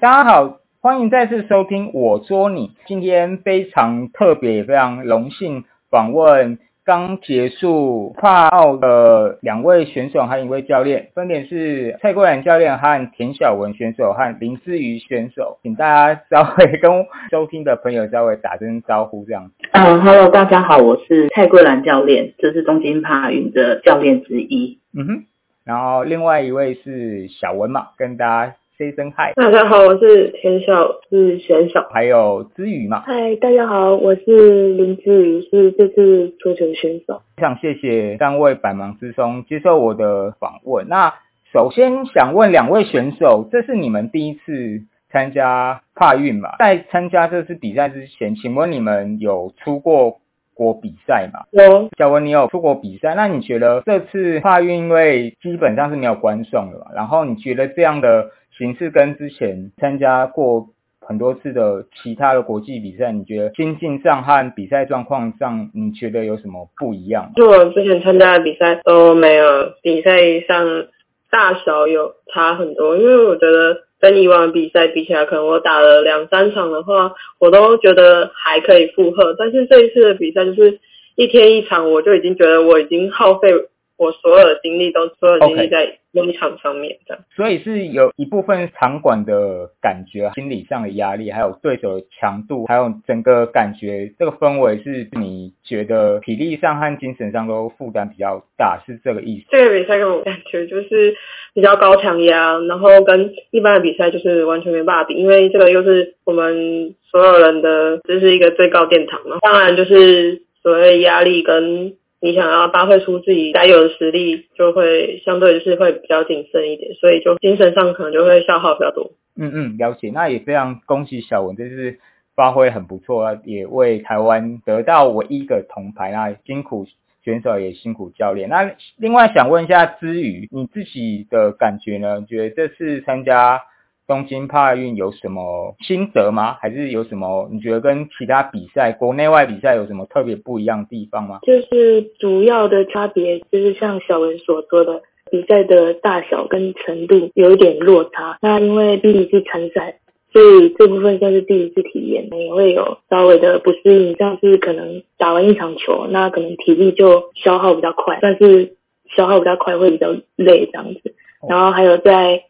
大家好，欢迎再次收听我说你。今天非常特别，也非常荣幸访问刚结束跨奥的两位选手和一位教练，分别是蔡桂兰教练和田晓文选手和林思瑜选手，请大家稍微跟收听的朋友稍微打声招呼，这样。嗯，Hello，大家好，我是蔡桂兰教练，这是东京帕运的教练之一。嗯哼，然后另外一位是小文嘛，跟大家 say 声 hi。大家好，我是田晓，是选手。还有之宇嘛，嗨，大家好，我是林之宇，是这次足球选手。非常谢谢三位百忙之中接受我的访问。那首先想问两位选手，这是你们第一次参加跨运嘛？在参加这次比赛之前，请问你们有出过国比赛吗？有小文，你有出国比赛，那你觉得这次跨运因为基本上是没有观众的嘛？然后你觉得这样的形式跟之前参加过很多次的其他的国际比赛，你觉得心境上和比赛状况上，你觉得有什么不一样？就我之前参加的比赛都没有比赛上大小有差很多，因为我觉得跟以往比赛比起来，可能我打了两三场的话，我都觉得还可以负荷。但是这一次的比赛就是一天一场，我就已经觉得我已经耗费我所有的精力，都所有的精力在那一场上面这样。所以是有一部分场馆的感觉、心理上的压力，还有对手的强度，还有整个感觉，这个氛围是你觉得体力上和精神上都负担比较大，是这个意思？这个比赛给我感觉就是比较高强压，然后跟一般的比赛就是完全没办法比，因为这个又是我们所有人的，这是一个最高殿堂嘛。当然就是所谓压力跟你想要发挥出自己该有的实力，就会相对就是会比较谨慎一点，所以就精神上可能就会消耗比较多。嗯嗯，了解。那也非常恭喜小文，这次发挥很不错啊，也为台湾得到唯一一个铜牌。那辛苦选手，也辛苦教练。那另外想问一下之宇，你自己的感觉呢？觉得这次参加东京帕运有什么心得吗？还是有什么你觉得跟其他比赛、国内外比赛有什么特别不一样的地方吗？就是主要的差别，就是像小文所说的，比赛的大小跟程度有一点落差。那因为毕竟是参赛，所以这部分算是第一次体验，也会有稍微的不适应，像是可能打完一场球，那可能体力就消耗比较快，但是消耗比较快会比较累这样子。然后还有在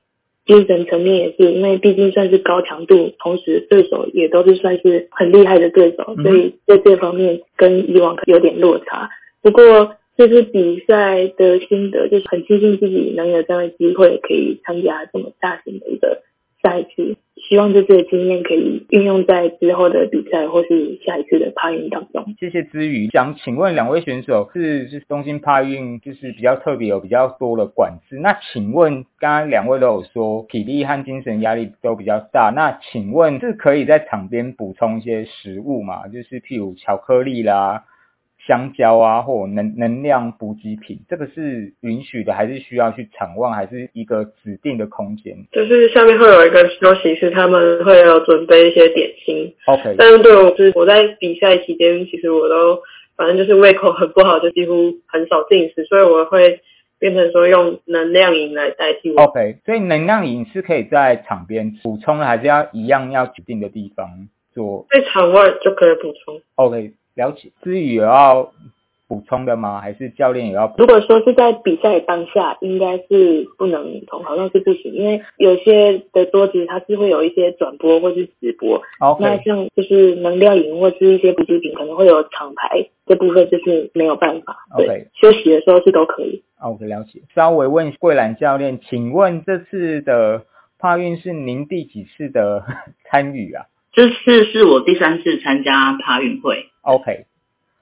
精神层面也是，因为毕竟算是高强度，同时对手也都是算是很厉害的对手，嗯所以在这方面跟以往有点落差。不过这次比赛的心得就是很庆幸自己能有这样的机会可以参加这么大型的一个赛事，希望这次的经验可以运用在之后的比赛或是下一次的帕运当中。谢谢之余。想请问两位选手是是东京帕运就是比较特别有比较多的管制。那请问刚刚两位都有说体力和精神压力都比较大，那请问是可以在场边补充一些食物吗？就是譬如巧克力啦。香蕉啊，或能能量补给品，这个是允许的，还是需要去场外，还是一个指定的空间就是下面会有一个休息室，他们会有准备一些点心，？OK，但是对我是我在比赛期间，其实我都反正就是胃口很不好，就几乎很少进食，所以我会变成说用能量饮来代替我。OK，所以能量饮是可以在场边补充的，还是要一样要指定的地方做在场外就可以补充。？OK，了解。至于有要补充的吗？还是教练也要补？如果说是在比赛当下，应该是不能同，好像是不行，因为有些的桌子它是会有一些转播或是直播，那 OK，像就是能量饮或是一些补给品，可能会有厂牌这部分就是没有办法。对 OK 休息的时候是都可以。OK，了解。稍微问桂兰教练，请问这次的帕运是您第几次的 参与啊这次是我第三次参加爬运会，？OK，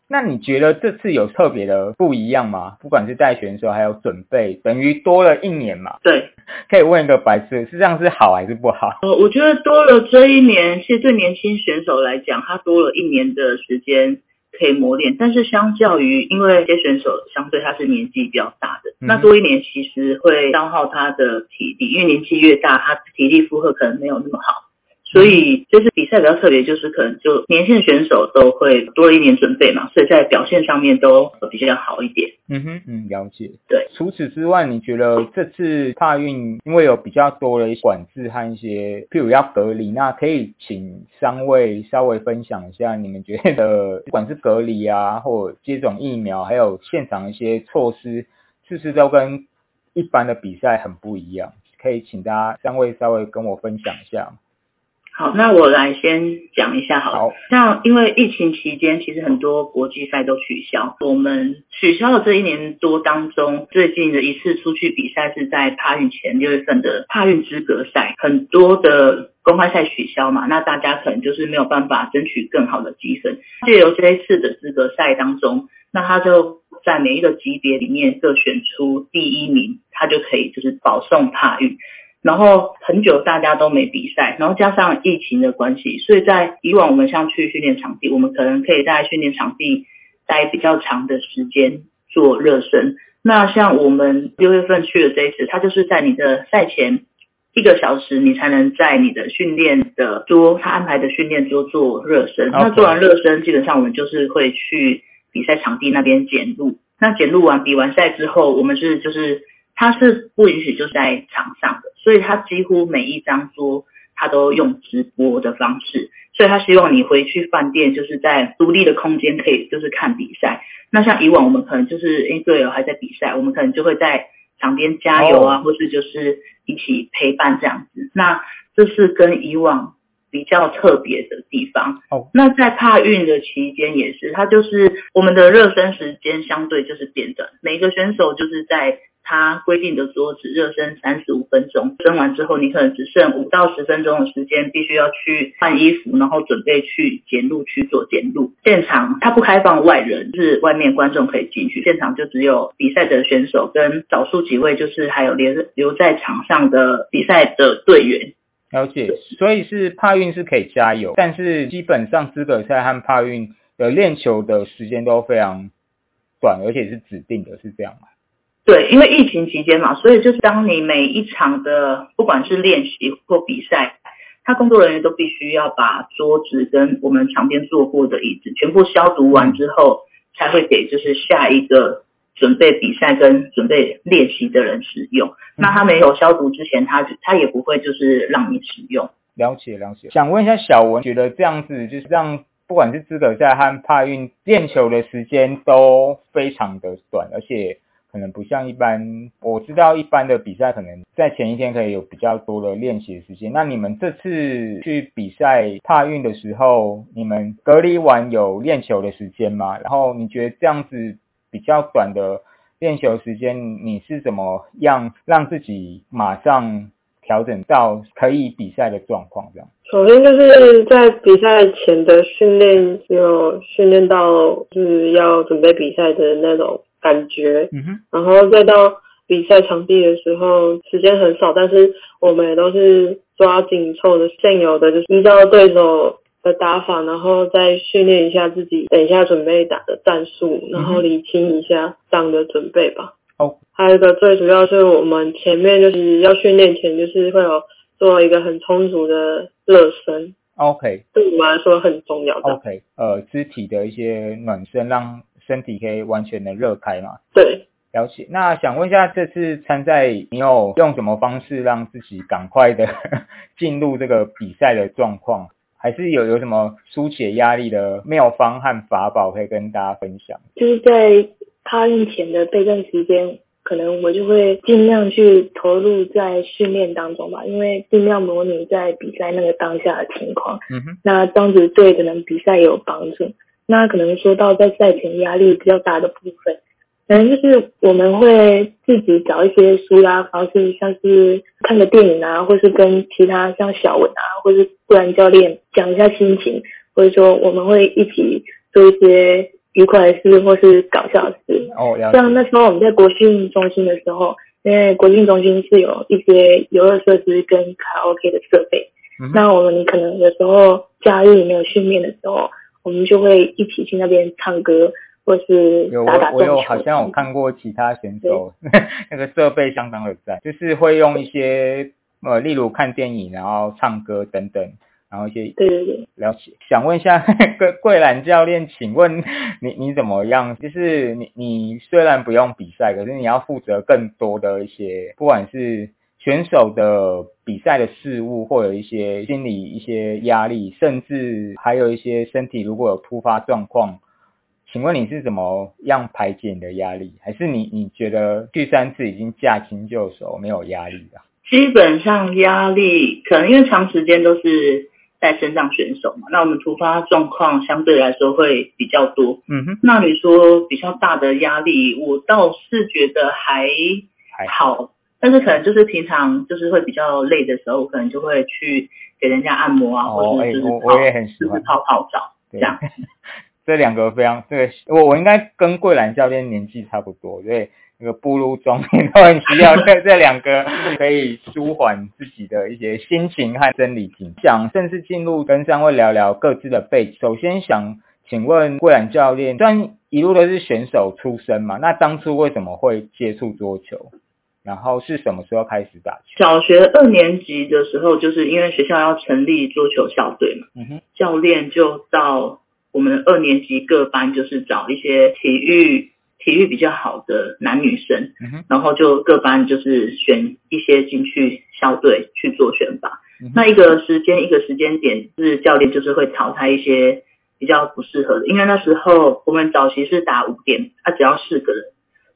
那你觉得这次有特别的不一样吗？不管是带选手还有准备，等于多了一年嘛？对，可以问一个白痴，是这样是好还是不好？呃，我觉得多了这一年，其实对年轻选手来讲，他多了一年的时间可以磨练。但是相较于，因为这些选手相对他是年纪比较大的，嗯那多一年其实会消耗他的体力，因为年纪越大，他体力负荷可能没有那么好，所以就是比赛比较特别，就是可能就年轻选手都会多了一点准备嘛，所以在表现上面都比较好一点。嗯哼，嗯，了解。对，除此之外，你觉得这次帕运因为有比较多的管制和一些，譬如要隔离，那可以请三位稍微分享一下，你们觉得不管是隔离啊，或接种疫苗，还有现场一些措施，是不是都跟一般的比赛很不一样？可以请大家三位稍微跟我分享一下。好，那我来先讲一下好了。好，像因为疫情期间，其实很多国际赛都取消。我们取消了这一年多当中，最近的一次出去比赛是在帕运前六月份的帕运资格赛，很多的公开赛取消嘛，那大家可能就是没有办法争取更好的积分。借由这一次的资格赛当中，那他就在每一个级别里面各选出第一名，他就可以就是保送帕运。然后很久大家都没比赛，然后加上疫情的关系，所以在以往我们像去训练场地，我们可能可以在训练场地待比较长的时间做热身。那像我们六月份去的这一次，它就是在你的赛前一个小时，你才能在你的训练的桌，他安排的训练桌做热身。那做完热身，基本上我们就是会去比赛场地那边检录。那检录完比完赛之后，我们是就是他是不允许就在场上的。所以他几乎每一张桌，他都用直播的方式，所以他希望你回去饭店，就是在独立的空间可以就是看比赛。那像以往我们可能就是诶队友还在比赛，我们可能就会在场边加油啊，或是就是一起陪伴这样子。那这是跟以往比较特别的地方。哦，那在帕运的期间也是，它就是我们的热身时间相对就是变短，每一个选手就是在。他规定的桌子热身三十五分钟，蒸完之后你可能只剩五到十分钟的时间，必须要去换衣服，然后准备去检录区做检录。现场它不开放外人，就是外面观众可以进去，现场就只有比赛的选手跟少数几位，就是还有留留在场上的比赛的队员。了解，所以是帕运是可以加油，但是基本上资格赛和帕运的练球的时间都非常短，而且是指定的，是这样吗？对，因为疫情期间嘛，所以就是当你每一场的不管是练习或比赛，他工作人员都必须要把桌子跟我们场边坐过的椅子全部消毒完之后，才会给就是下一个准备比赛跟准备练习的人使用。那他没有消毒之前，他他也不会就是让你使用。了解了解，想问一下小文，觉得这样子就是让不管是资格赛和帕运练球的时间都非常的短，而且。可能不像一般，我知道一般的比赛可能在前一天可以有比较多的练习时间。那你们这次去比赛帕运的时候，你们隔离完有练球的时间吗？然后你觉得这样子比较短的练球时间，你是怎么样让自己马上调整到可以比赛的状况？这样，首先就是在比赛前的训练有训练到就是要准备比赛的那种。感觉，嗯哼，然后再到比赛场地的时候，时间很少，但是我们也都是抓紧凑的现有的，就是依照对手的打法，然后再训练一下自己，等一下准备打的战术，然后理清一下这样的准备吧。哦，还有一个最主要是我们前面就是要训练前，就是会有做一个很充足的热身。OK，对我们来说很重要的。OK，呃，肢体的一些暖身让。身体可以完全的热开嘛？对，了解。那想问一下，这次参赛你有用什么方式让自己赶快的 进入这个比赛的状况？还是有有什么疏解压力的妙方和法宝可以跟大家分享？就是在他运前的备战时间，可能我就会尽量去投入在训练当中吧，因为尽量模拟在比赛那个当下的情况。嗯哼，那这样子对可能比赛有帮助。那可能说到在赛前压力比较大的部分，可能就是我们会自己找一些舒压方式，像是看个电影啊，或是跟其他像小文啊，或是布兰教练讲一下心情，或者说我们会一起做一些愉快的事或是搞笑的事。哦，像那时候我们在国训中心的时候，因为国训中心是有一些游乐设施跟卡拉 OK 的设备，那我们可能有时候假日没有训练的时候。我们就会一起去那边唱歌，或是打打我有好像有看过其他选手，那个设备相当的赞，就是会用一些呃，例如看电影，然后唱歌等等，然然后一些对对对，了解。想问一下桂桂兰教练，请问 你你怎么样？就是你你虽然不用比赛，可是你要负责更多的一些，不管是选手的比赛的事物，或有一些心理一些压力，甚至还有一些身体如果有突发状况。请问你是怎么样排解你的压力？还是你你觉得第三次已经驾轻就熟，没有压力了？基本上压力可能因为长时间都是在身上选手嘛，那我们突发状况相对来说会比较多。嗯哼，那你说比较大的压力，我倒是觉得还还好，但是可能就是平常就是会比较累的时候，可能就会去给人家按摩啊，或者是就是我我也很喜欢就是泡泡澡这对样。这两个非常，这个我我应该跟桂兰教练年纪差不多，对，那个步入中年都很需要这 这两个可以舒缓自己的一些心情和生理景象，甚至进入跟三位聊聊各自的背景。首先想请问桂兰教练，虽然一路都是选手出身嘛，那当初为什么会接触桌球？然后是什么时候开始打球？小学二年级的时候，就是因为学校要成立桌球校队嘛，嗯哼，教练就到我们二年级各班，就是找一些体育体育比较好的男女生，嗯，然后就各班就是选一些进去校队去做选拔。嗯那一个时间一个时间点，是教练就是会淘汰一些比较不适合的，因为那时候我们早期是打五点，啊只要四个人。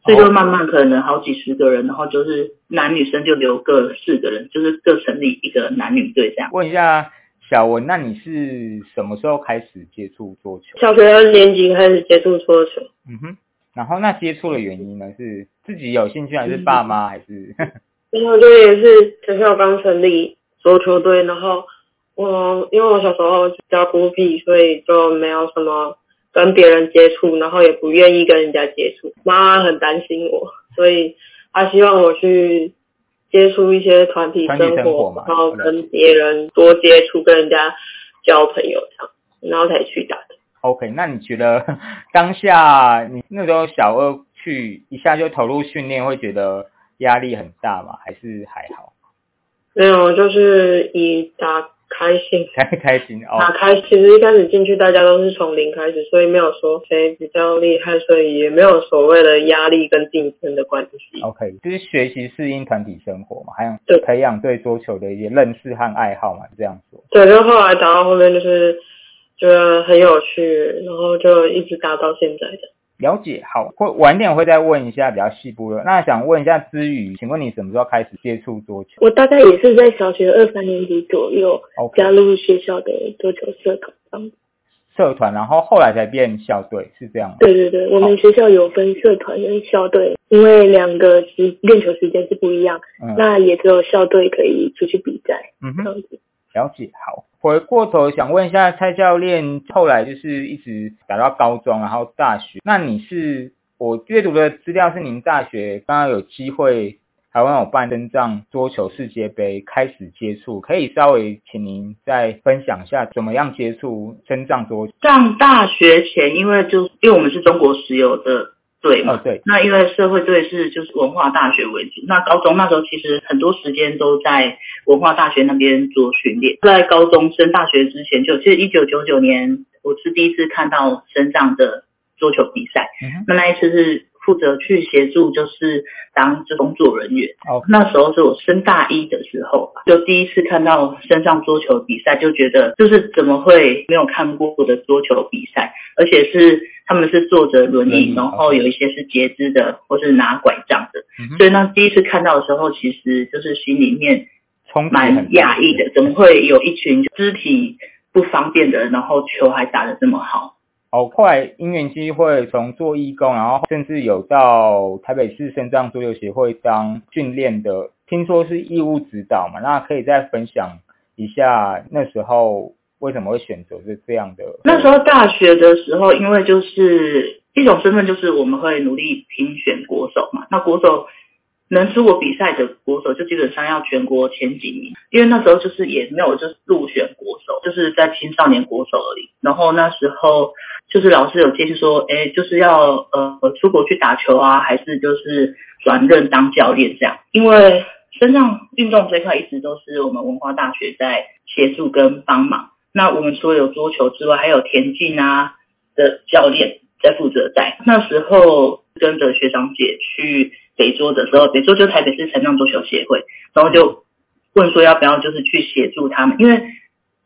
所以就慢慢可能好几十个人，然后就是男女生就留各四个人，就是各成立一个男女队这样。问一下小文，那你是什么时候开始接触桌球？小学二年级开始接触桌球，嗯哼，然后那接触的原因呢？是自己有兴趣，还是爸妈，还是？然后就也是学校刚成立桌球队，然后我因为我小时候比较孤僻，所以就没有什么跟别人接触，然后也不愿意跟人家接触。妈妈很担心我，所以她希望我去接触一些团体生活嘛然后跟别人多接触，跟人家交朋友这样，然后才去打的。OK，那你觉得 当下你那时候小二去一下就投入训练，会觉得压力很大吗？还是还好？没有，就是以打开心。开开心打哦。开，其实一开始进去大家都是从零开始，所以没有说谁比较厉害，所以也没有所谓的压力跟竞争的关系。OK，就是学习适应团体生活嘛，还有对培养对桌球的一些认识和爱好嘛，这样说。对，就后来打到后面就是觉得很有趣，然后就一直打到现在的。了解，好，会晚点我会再问一下比较细部的。那想问一下之宇，请问你什么时候开始接触桌球我大概也是在小学二三年级左右加入学校的桌球社团这样子。社团，然后后来才变校队，是这样吗？对对对，我们学校有分社团跟校队，因为两个时练球时间是不一样，嗯那也只有校队可以出去比赛嗯哼，这样子。了解。好，回过头想问一下蔡教练，后来就是一直打到高中，然后大学，那你是我阅读的资料是您大学刚刚有机会。台湾有办身障桌球世界杯，开始接触，可以稍微请您再分享一下怎么样接触身障桌球？上大学前，因为就因为我们是中国石油的队嘛，哦，对，那因为社会队是就是文化大学为主，那高中那时候其实很多时间都在文化大学那边做训练。在高中升大学之前就，其实一九九九年我是第一次看到升降的桌球比赛，嗯，那那一次是负责去协助，就是当这工作人员。哦那时候是我升大一的时候吧，就第一次看到身上桌球比赛，就觉得就是怎么会没有看过我的桌球比赛，而且是他们是坐着轮轮椅椅，然后有一些是截肢的，或是拿拐杖的。嗯所以那第一次看到的时候，其实就是心里面冲击很蛮大讶异的，怎么会有一群肢体不方便的人，然后球还打得这么好？好快因缘机会从做义工，然后甚至有到台北市身障足球协会当训练的，听说是义务指导嘛，那可以再分享一下那时候为什么会选择是这样的？那时候大学的时候，因为就是一种身份，就是我们会努力评选国手嘛。那国手能出国比赛的国手，就基本上要全国前几名。因为那时候就是也没有就是入选国手，就是在青少年国手而已。然后那时候就是老师有建议说，哎，就是要呃出国去打球啊，还是就是转任当教练这样。因为身上运动这块一直都是我们文化大学在协助跟帮忙。那我们除了有桌球之外，还有田径啊的教练在负责带。那时候跟着学长姐去北桌的时候，北桌就台北市残障桌球协会，然后就问说要不要就是去协助他们，因为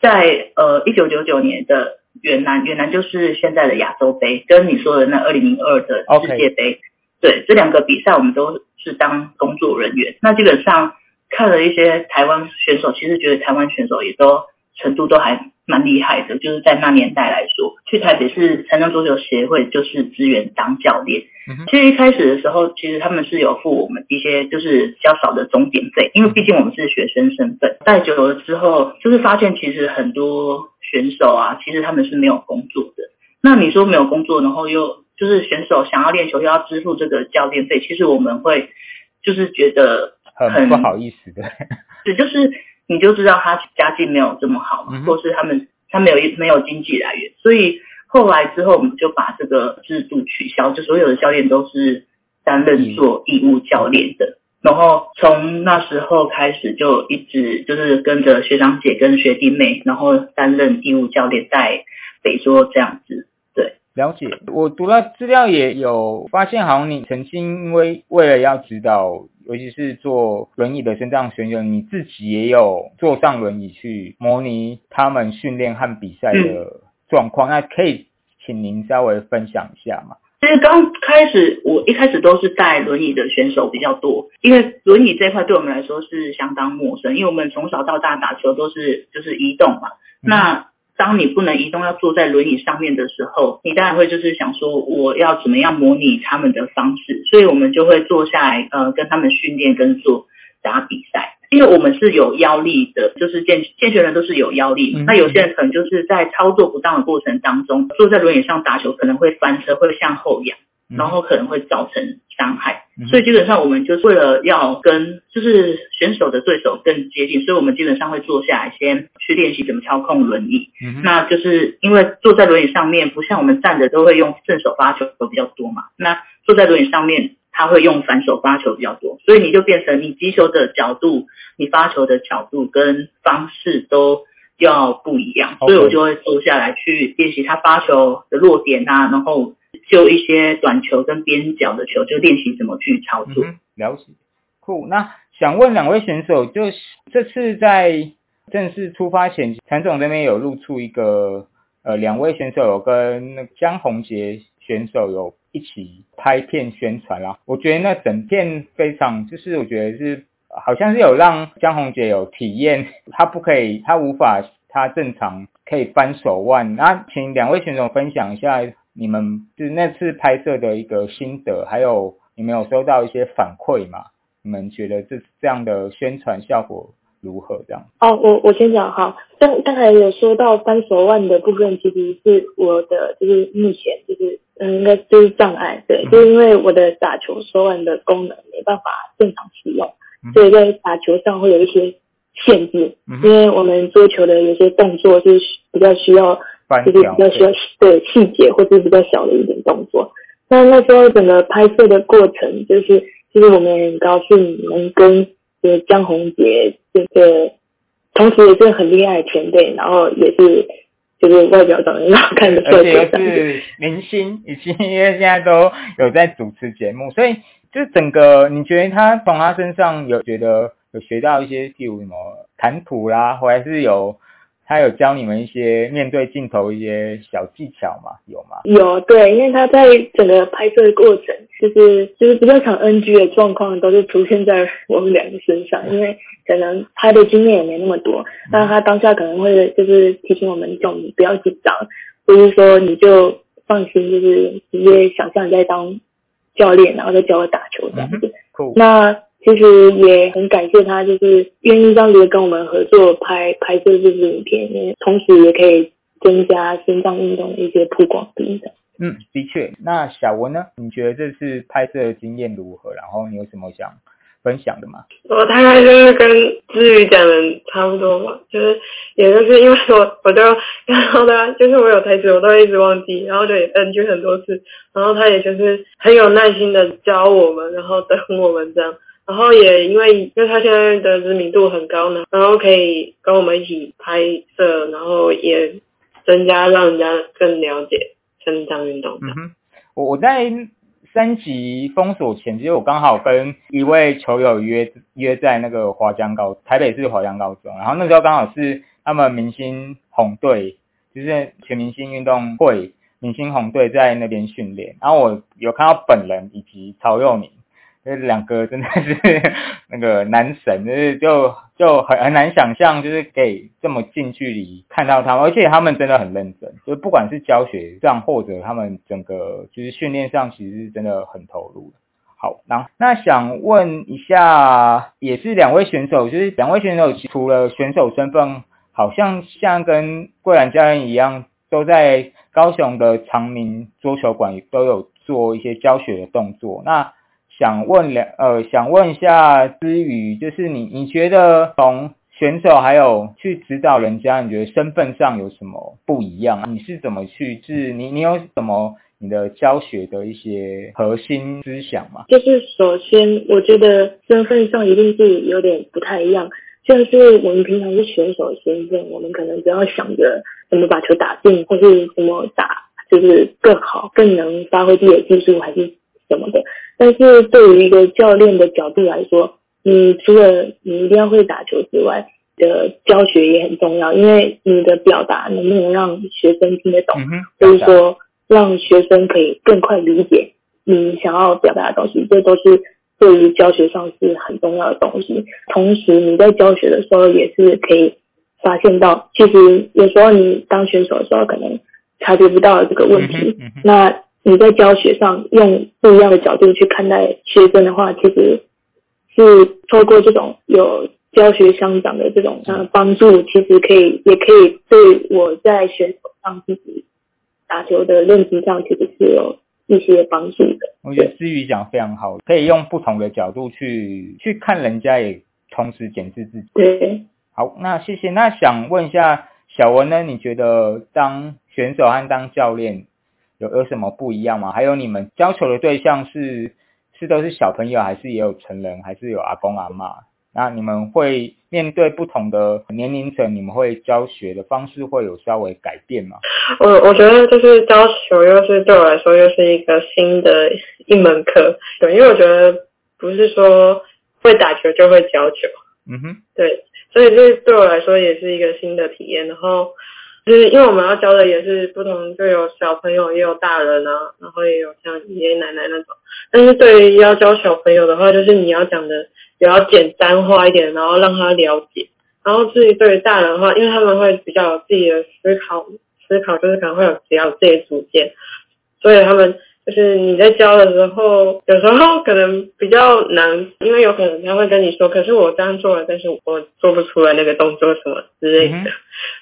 在呃一九九九年的越南，越南就是现在的亚洲杯，跟你说的那二零零二的世界杯，对这两个比赛我们都是当工作人员。那基本上看了一些台湾选手，其实觉得台湾选手也都程度都还蛮厉害的，就是在那年代来说，去台北市残障桌球协会就是支援当教练。其实一开始的时候，其实他们是有付我们一些就是比较少的钟点费，因为毕竟我们是学生身份。待久了之后，就是发现其实很多选手啊，其实他们是没有工作的。那你说没有工作，然后又就是选手想要练球又要支付这个教练费，其实我们会就是觉得很不好意思的。对，就是你就知道他家境没有这么好嘛，或是他们他没有没有经济来源，所以。后来之后，我们就把这个制度取消，就所有的教练都是担任做义务教练的。然后从那时候开始，就一直就是跟着学长姐跟学弟妹，然后担任义务教练在北桌这样子。对，了解。我读了资料也有发现，好像你曾经因为为了要指导，尤其是坐轮椅的身障选手，你自己也有坐上轮椅去模拟他们训练和比赛的。状况，那可以请您稍微分享一下吗？其实刚开始，我一开始都是带轮椅的选手比较多，因为轮椅这块对我们来说是相当陌生，因为我们从小到大打球都是就是移动嘛。那当你不能移动，要坐在轮椅上面的时候，你当然会就是想说，我要怎么样模拟他们的方式，所以我们就会坐下来，呃，跟他们训练跟做打比赛。因为我们是有腰力的，就是健健全人都是有腰力。那有些人可能就是在操作不当的过程当中，坐在轮椅上打球可能会翻车，会向后仰，然后可能会造成伤害。所以基本上我们就是为了要跟就是选手的对手更接近，所以我们基本上会坐下来先去练习怎么操控轮椅。那就是因为坐在轮椅上面，不像我们站着都会用正手发球比较多嘛。那坐在轮椅上面。他会用反手发球比较多，所以你就变成你击球的角度、你发球的角度跟方式都要不一样，所以我就会坐下来去练习他发球的落点啊，然后就一些短球跟边角的球，就练习怎么去操作。了解，酷。那想问两位选手，就是这次在正式出发前，陈总这边有露出一个呃，两位选手有跟那江宏杰选手有。一起拍片宣传啦，我觉得那整片非常，就是我觉得是好像是有让江宏杰有体验，他不可以，他无法，他正常可以翻手腕。那请两位选手分享一下你们就是那次拍摄的一个心得，还有你们有收到一些反馈吗？你们觉得这这样的宣传效果如何？这样？哦，我我先讲哈，刚刚才有说到翻手腕的部分，其实是我的就是目前就是。嗯，应该就是障碍，对，就是因为我的打球手腕的功能没办法正常使用，所以在打球上会有一些限制。因为我们桌球的有些动作是比较需要，就是比较需要对细节或者比较小的一点动作。那那时候整个拍摄的过程，就是其实我们很高兴能跟就是江宏杰这个，同时也是很厉害的前辈，然后也是。就是外表长得很好看的，而且是明星，以及因为现在都有在主持节目，所以就整个你觉得他从他身上有觉得有学到一些，譬如什么谈吐啦，或者是有他有教你们一些面对镜头一些小技巧吗？有吗？有，对，因为他在整个拍摄的过程，就是就是比较常 NG 的状况都是出现在我们两个身上，因为。可能拍的经验也没那么多，那他当下可能会就是提醒我们，叫我们不要紧张，或是说你就放心，就是直接想象你在当教练，然后再教我打球这样子。那其实也很感谢他，就是愿意这样子跟我们合作拍拍摄这支影片，同时也可以增加心脏运动的一些曝光度的。嗯，的确。那小文呢？你觉得这次拍摄经验如何？然后你有什么想？分享的吗，我大概就是跟志宇讲的差不多嘛，就是也就是因为我我就然后呢，就是我有台词我都一直忘记，然后就 NG 很多次，然后他也就是很有耐心的教我们，然后等我们这样，然后也因为因为他现在的知名度很高呢，然后可以跟我们一起拍摄，然后也增加让人家更了解身障运动。嗯哼，我我在三级封锁前，其实我刚好跟一位球友约约在那个华江高台北市华江高中，然后那时候刚好是他们明星红队，就是全明星运动会明星红队在那边训练，然后我有看到本人以及曹佑宁。这两个真的是 那个男神，就是就就很很难想象，就是可以这么近距离看到他们，而且他们真的很认真，就不管是教学上或者他们整个就是训练上，其实真的很投入。好，那那想问一下，也是两位选手，就是两位选手除了选手身份，好像像跟桂兰教练一样，都在高雄的长明桌球馆都有做一些教学的动作。那想问两呃，想问一下之余，就是你你觉得从选手还有去指导人家，你觉得身份上有什么不一样？你是怎么去？是你你有什么你的教学的一些核心思想吗？就是首先，我觉得身份上一定是有点不太一样。像是我们平常是选手身份，我们可能只要想着怎么把球打进，或是怎么打就是更好，更能发挥自己的技术，还是什么的。但是对于一个教练的角度来说，你除了你一定要会打球之外，的教学也很重要，因为你的表达能不能让学生听得懂，或者说让学生可以更快理解你想要表达的东西，这都是对于教学上是很重要的东西。同时你在教学的时候也是可以发现到，其实有时候你当选手的时候可能察觉不到这个问题，那。你在教学上用不一样的角度去看待学生的话，其实是透过这种有教学相长的这种呃帮助，其实可以也可以对我在选手上自己打球的认知上，其实是有一些帮助的。我觉得思雨讲非常好，可以用不同的角度去去看人家，也同时检视自己。对，好，那谢谢。那想问一下小文呢？你觉得当选手和当教练？有有什么不一样吗？还有你们教球的对象是是都是小朋友，还是也有成人，还是有阿公阿妈？那你们会面对不同的年龄层，你们会教学的方式会有稍微改变吗？我我觉得就是教球，又是对我来说又是一个新的一门课。对，因为我觉得不是说会打球就会教球。嗯哼。对，所以这对我来说也是一个新的体验。然后。就是因为我们要教的也是不同，就有小朋友也有大人啊，然后也有像爷爷奶奶那种。但是对于要教小朋友的话，就是你要讲的比较简单化一点，然后让他了解。然后至于对于大人的话，因为他们会比较有自己的思考，思考就是可能会有比较自己的主见，所以他们。就是你在教的时候，有时候可能比较难，因为有可能他会跟你说，可是我这样做了，但是我做不出来那个动作什么之类的。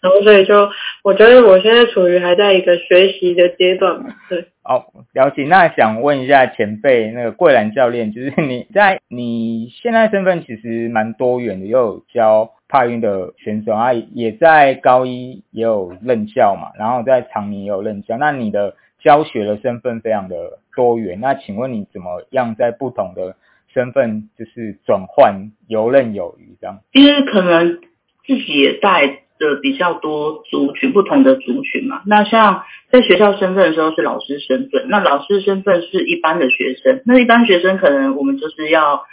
然后所以就，我觉得我现在处于还在一个学习的阶段嘛。对。哦，了解。那想问一下前辈，那个桂兰教练，就是你在你现在身份其实蛮多元的，又有教帕运的选手啊，也在高一也有任教嘛，然后在长宁也有任教。那你的。教学的身份非常的多元，那请问你怎么样在不同的身份就是转换游刃有余这样？因为可能自己也带的比较多族群，不同的族群嘛。那像在学校身份的时候是老师身份，那老师身份是一般的学生，那一般学生可能我们就是要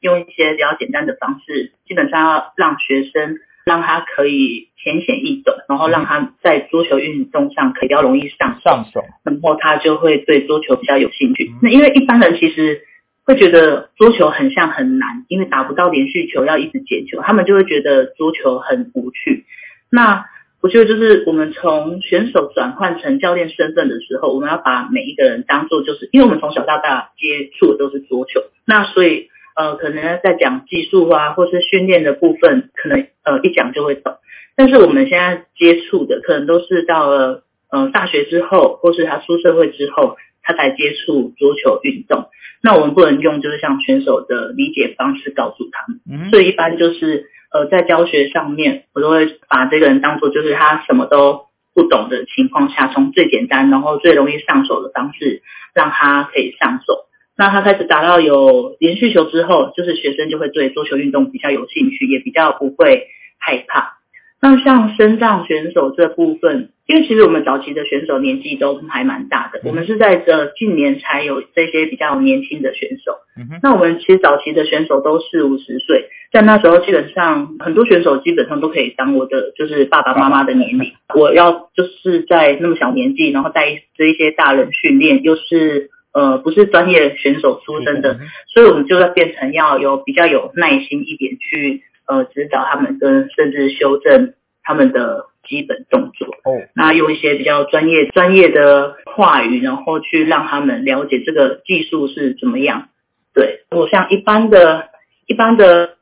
用一些比较简单的方式，基本上要让学生。让他可以浅显易懂，然后让他在桌球运动上可以比较容易上上手，然后他就会对桌球比较有兴趣。那因为一般人其实会觉得桌球很像很难，因为打不到连续球要一直捡球，他们就会觉得桌球很无趣。那我觉得就是我们从选手转换成教练身份的时候，我们要把每一个人当做就是，因为我们从小到大接触的都是桌球，那所以。呃，可能在讲技术啊，或是训练的部分，可能呃一讲就会懂。但是我们现在接触的，可能都是到了呃大学之后，或是他出社会之后，他才接触桌球运动。那我们不能用就是像选手的理解方式告诉他们。所以一般就是呃在教学上面，我都会把这个人当做就是他什么都不懂的情况下，从最简单然后最容易上手的方式，让他可以上手。那他开始达到有连续球之后，就是学生就会对桌球运动比较有兴趣，也比较不会害怕。那像身障选手这部分，因为其实我们早期的选手年纪都还蛮大的，我们是在这近年才有这些比较年轻的选手。那我们其实早期的选手都四五十岁，在那时候基本上很多选手基本上都可以当我的就是爸爸妈妈的年龄。我要就是在那么小年纪，然后带这一些大人训练，又是呃不是专业选手出身的，所以我们就要变成要有比较有耐心一点去。呃，指导他们跟甚至修正他们的基本动作。哦，那用一些比较专业专业的话语，然后去让他们了解这个技术是怎么样。对，如果像一般的、一般的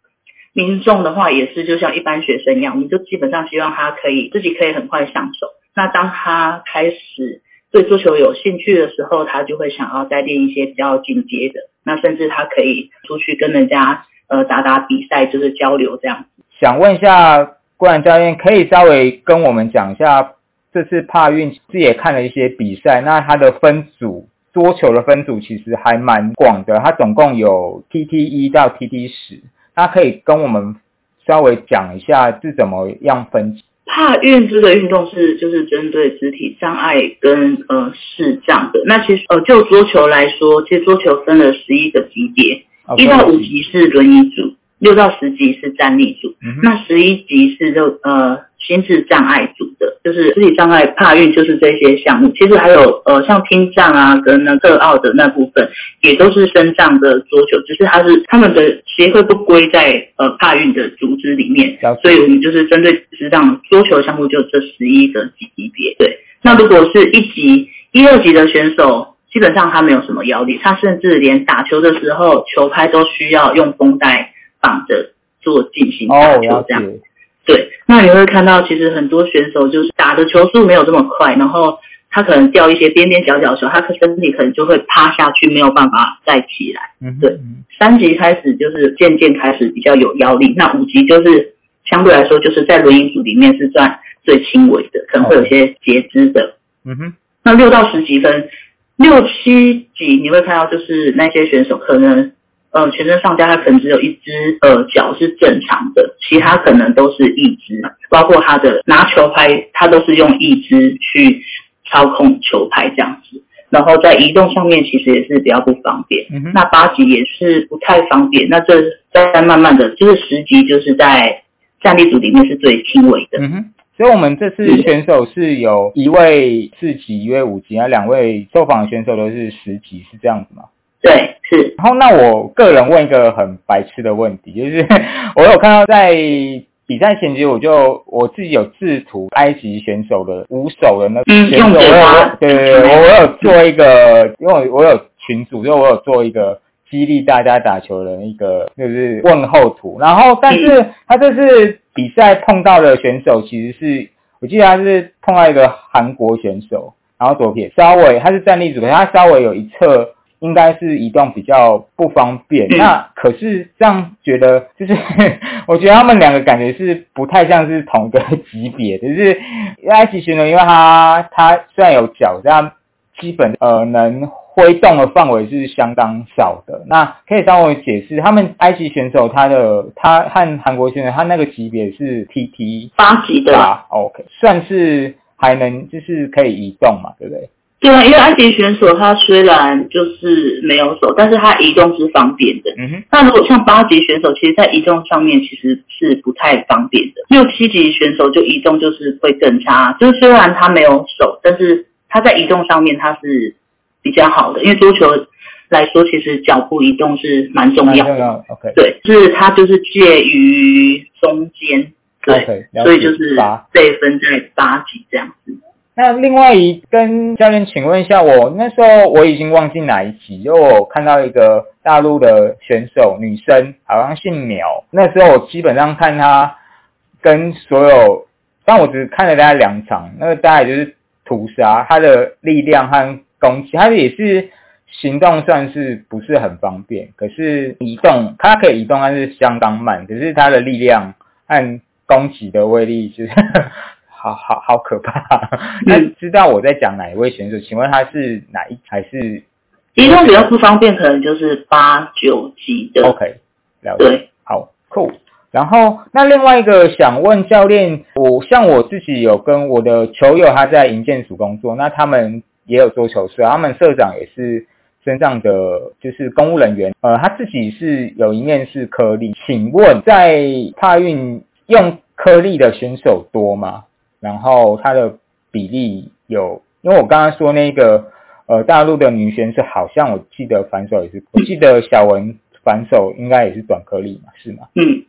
民众的话，也是就像一般学生一样，我们就基本上希望他可以自己可以很快上手。那当他开始对桌球有兴趣的时候，他就会想要再练一些比较进阶的。那甚至他可以出去跟人家。呃，打打比赛就是交流这样。想问一下郭然教练，可以稍微跟我们讲一下这次帕运，自己也看了一些比赛，那它的分组桌球的分组其实还蛮广的，它总共有 TT 一到 TT 十，那可以跟我们稍微讲一下是怎么样分？帕运这个运动是就是针对肢体障碍跟呃视障的。那其实呃就桌球来说，其实桌球分了十一个级别。一到五级是轮椅组，六到十级是站立组，那十一级是就呃心智障碍组的，就是肢体障碍帕运就是这些项目。其实还有呃像听障啊跟那个奥的那部分，也都是身障的桌球，只是它是他们的协会不归在呃帕运的组织里面，所以我们就是针对是让桌球项目就这十一个级别。对，那如果是一级、一二级的选手。基本上他没有什么压力，他甚至连打球的时候，球拍都需要用绷带绑着做进行打球这样。对，那你会看到其实很多选手就是打的球速没有这么快，然后他可能掉一些边边角角的时候，他身体可能就会趴下去，没有办法再起来。嗯，对。三级开始就是渐渐开始比较有腰力，那五级就是相对来说就是在轮椅组里面是算最轻微的，可能会有些截肢的。嗯哼。那六到十级分。六七级你会看到，就是那些选手可能，呃，全身上下他可能只有一只呃脚是正常的，其他可能都是一只，包括他的拿球拍，他都是用一只去操控球拍这样子，然后在移动上面其实也是比较不方便。那八级也是不太方便，那这再慢慢的就是十级就是在站立组里面是最轻微的。所以，我们这次选手是有一位四级，一位五级，那，两位受访选手都是十级，是这样子吗？对，是。然后，那我个人问一个很白痴的问题，就是 我有看到在比赛前期，我就我自己有制图埃及选手的五手的那个选手，对对对，我我有做一个，因为我有群组，就我有做一个激励大家打球的一个就是问候图，然后，但是他这次。比赛碰到的选手其实是，我记得他是碰到一个韩国选手，然后左撇稍微他是站立组，他稍微有一侧应该是移动比较不方便。那可是这样觉得，就是 我觉得他们两个感觉是不太像是同个级别，就是埃及选手，因为他他虽然有脚，但基本呃能。挥动的范围是相当少的，那可以稍微解释，他们埃及选手他的他和韩国选手他那个级别是 TT 八级的，OK，算是还能就是可以移动嘛，对不对？对啊，因为埃及选手他虽然就是没有手，但是他移动是方便的。嗯哼。那如果像八级选手，其实在移动上面其实是不太方便的。六七级选手就移动就是会更差，就是虽然他没有手，但是他在移动上面他是。比较好的，因为桌球来说，其实脚步移动是蛮重要的。OK，对，是他就是介于中间，对，所以就是被分在八级这样子。那另外一跟教练请问一下，我那时候我已经忘记哪一集，因为我看到一个大陆的选手，女生好像姓苗。那时候我基本上看她跟所有，但我只看了大概两场，那个大概就是屠杀，她的力量和。攻击，她也是行动算是不是很方便，可是移动她可以移动，但是相当慢。可是她的力量和攻击的威力就是 好好好可怕。那知道我在讲哪一位选手？请问他是哪一还是移动比较不方便，可能就是八九级的。OK，了解。对，好，cool。然后那另外一个想问教练，我像我自己有跟我的球友他在营建署工作，那他们也有做球社，他们社长也是身上的就是公务人员，呃，他自己是有一面是颗粒。请问在帕运用颗粒的选手多吗？然后它的比例有，因为我刚刚说那个呃大陆的女选手，好像我记得反手也是，我记得小文反手应该也是短颗粒嘛，是吗？嗯，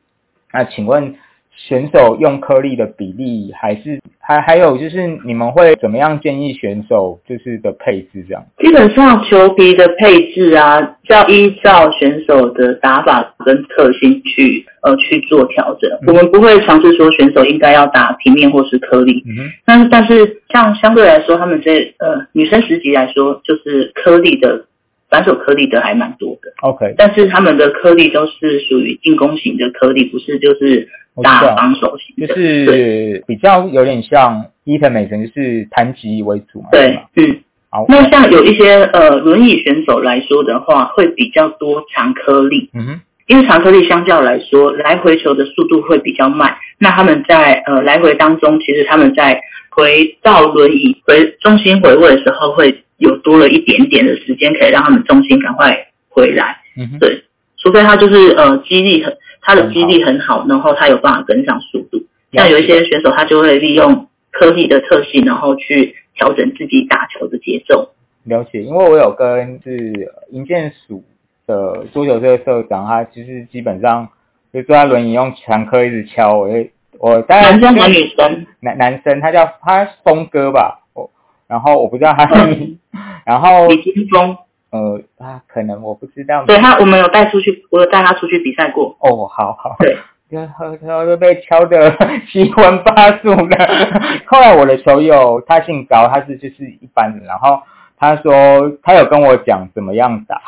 那请问选手用颗粒的比例，还是还还有就是你们会怎么样建议选手就是的配置这样？基本上球皮的配置啊，要依照选手的打法跟特性去呃去做调整。嗯我们不会尝试说选手应该要打平面或是颗粒，嗯，但是但是像相对来说，他们这呃女生十级来说，就是颗粒的反手颗粒的还蛮多的，，OK，但是他们的颗粒都是属于进攻型的颗粒，不是就是打防守型就的。就是比较有点像伊藤美诚，就是弹击为主嘛，对？，嗯。好，那像有一些呃轮椅选手来说的话，会比较多长颗粒，嗯哼，因为长颗粒相较来说，来回球的速度会比较慢。那他们在呃来回当中，其实他们在回到轮椅回中心回位的时候，会有多了一点点的时间，可以让他们重心赶快回来。嗯哼，对，除非他就是呃肌力很，他的肌力很好，然后他有办法跟上速度。像有一些选手，他就会利用科技的特性，然后去调整自己打球的节奏。了解，因为我有跟是银建署的桌球社社长，他就是基本上就坐在轮椅用长颗一直敲，我会我当然男生和女生，男男生，他叫他峰哥吧，我然后我不知道他，嗯 然后李金峰，呃啊可能我不知道，对他，我们有带出去，我有带他出去比赛过。哦好好，对，然后然后就被敲的 七荤八素的。后来我的球友他姓高，他是就是一般人，然后他说他有跟我讲怎么样打，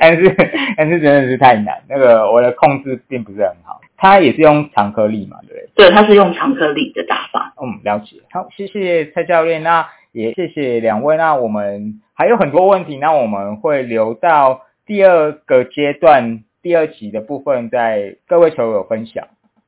但是但是真的是太难，那个我的控制并不是很好。他也是用长颗粒嘛，对不对？对，他是用长颗粒的打法。嗯，了解。好，谢谢蔡教练，那也谢谢两位。那我们还有很多问题，那我们会留到第二个阶段、第二集的部分，在各位球友分享。